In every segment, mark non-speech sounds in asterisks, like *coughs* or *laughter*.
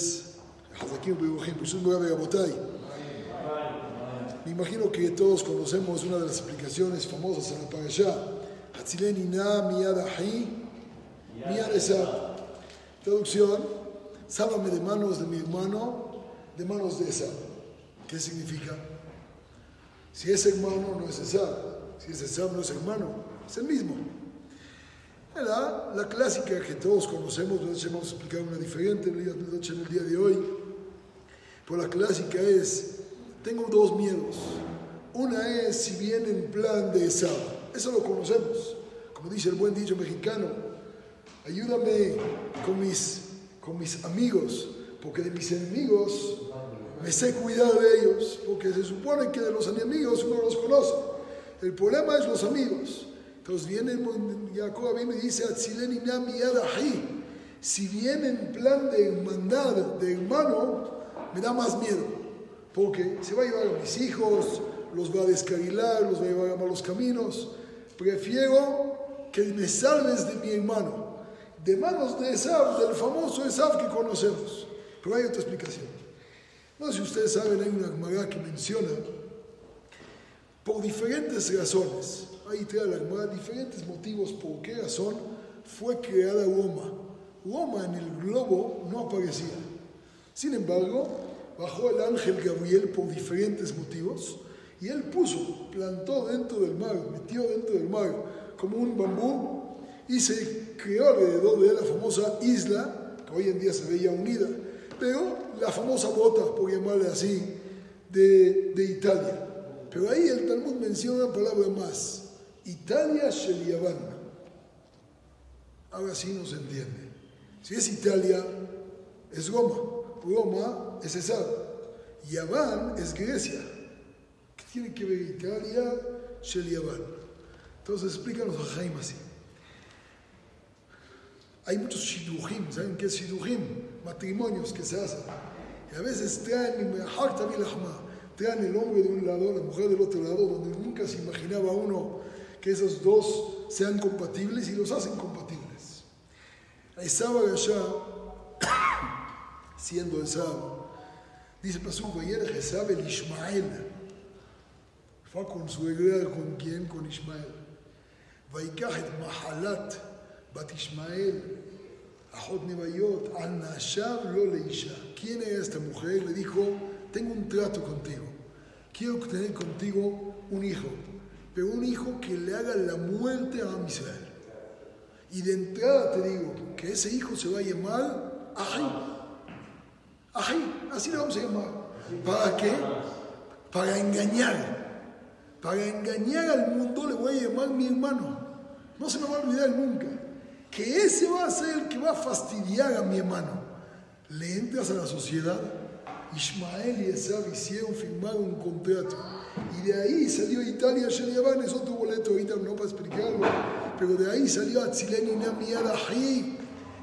noches. Me imagino que todos conocemos una de las explicaciones famosas en la Parashá. Traducción, sálvame de manos de mi hermano, de manos de Esab. ¿Qué significa? Si es hermano, no es Esab. Si es Esab, no es hermano. Es el mismo. La clásica que todos conocemos, vamos a una diferente en el día de hoy. Pero la clásica es, tengo dos miedos. Una es si viene en plan de Esab. Eso lo conocemos. Como dice el buen dicho mexicano, ayúdame con mis, con mis amigos, porque de mis enemigos me sé cuidar de ellos, porque se supone que de los enemigos uno los conoce. El problema es los amigos. Entonces viene Jacob viene y dice, si viene en plan de hermandad, de hermano, me da más miedo, porque se va a llevar a mis hijos, los va a descarrilar, los va a llevar a malos caminos. Prefiero que me salves de mi hermano, de manos de Esab, del famoso Esab que conocemos. Pero hay otra explicación. No sé si ustedes saben, hay una Gemara que menciona, por diferentes razones, ahí trae la Gemara, diferentes motivos por qué razón fue creada Roma. Roma en el globo no aparecía. Sin embargo, bajó el ángel Gabriel por diferentes motivos y él puso, plantó dentro del mar, metió dentro del mar como un bambú y se creó alrededor de la famosa isla, que hoy en día se veía unida, pero la famosa bota, por llamarle así, de, de Italia. Pero ahí el Talmud menciona una palabra más, Italia Sheliavan. Ahora sí no se entiende. Si es Italia, es Roma. Roma es César. Yaván es Grecia. ¿Qué tiene que ver Italia, Sheliavan? Entonces explícanos a Jaime así. Hay muchos shidujim, ¿saben qué es shidujim? Matrimonios que se hacen. Y a veces traen, traen el hombre de un lado, la mujer del otro lado, donde nunca se imaginaba uno que esos dos sean compatibles y los hacen compatibles. Esab allá, *coughs* siendo Esab, dice Pasuk, ayer Esab el Ismael, fue con su heredad, ¿con quién? Con Ismael. ויקח את מחלת בת ישמעאל, אחות נביות, al נשב לא לאישה. ¿Quién era esta mujer? Le dijo, tengo un trato contigo. Quiero tener contigo un hijo, pero un hijo que le haga la muerte a Israel. Y de entrada te digo que ese hijo se va a llamar Ají. Ají, así le vamos a llamar. ¿Para qué? Para engañar. Para engañar al mundo le voy a llamar mi hermano. No se me va a olvidar nunca. Que ese va a ser el que va a fastidiar a mi hermano. Le entras a la sociedad. Ismael y Esab hicieron firmar un contrato. Y de ahí salió Italia, Sheliaban, es otro boleto ahorita no para explicarlo. Pero de ahí salió Atzilén y Namiadahi.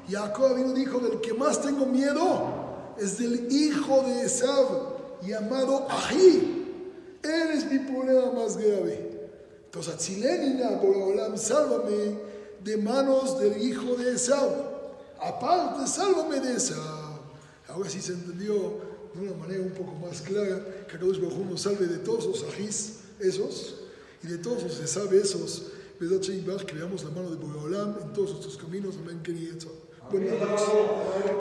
Jacob vino dijo: Del que más tengo miedo es del hijo de Esab, llamado Ahi. Él es mi problema más grave. Entonces, Atzilenina, Boreolam, sálvame de manos del hijo de Esab. Aparte, sálvame de Esab. Ahora sí se entendió de una manera un poco más clara que Kadosh Baruj nos salve de todos los ajís esos y de todos los Esab esos. Vedot que veamos la mano de Boreolam en todos nuestros caminos. Amén, querido. Buenas noches.